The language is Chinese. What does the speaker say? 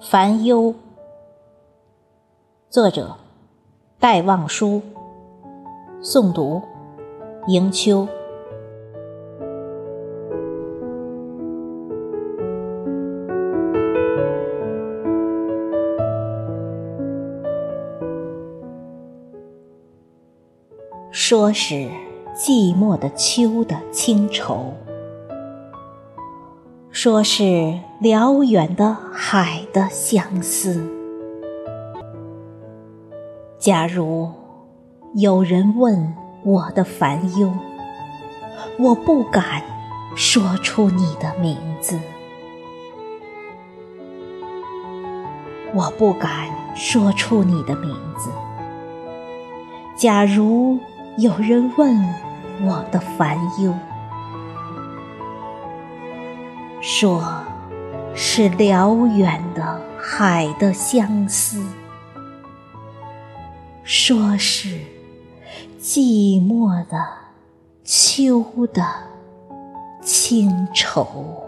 烦忧，作者戴望舒，诵读迎秋。说是寂寞的秋的清愁。说是辽远的海的相思。假如有人问我的烦忧，我不敢说出你的名字，我不敢说出你的名字。假如有人问我的烦忧，说是辽远的海的相思，说是寂寞的秋的清愁。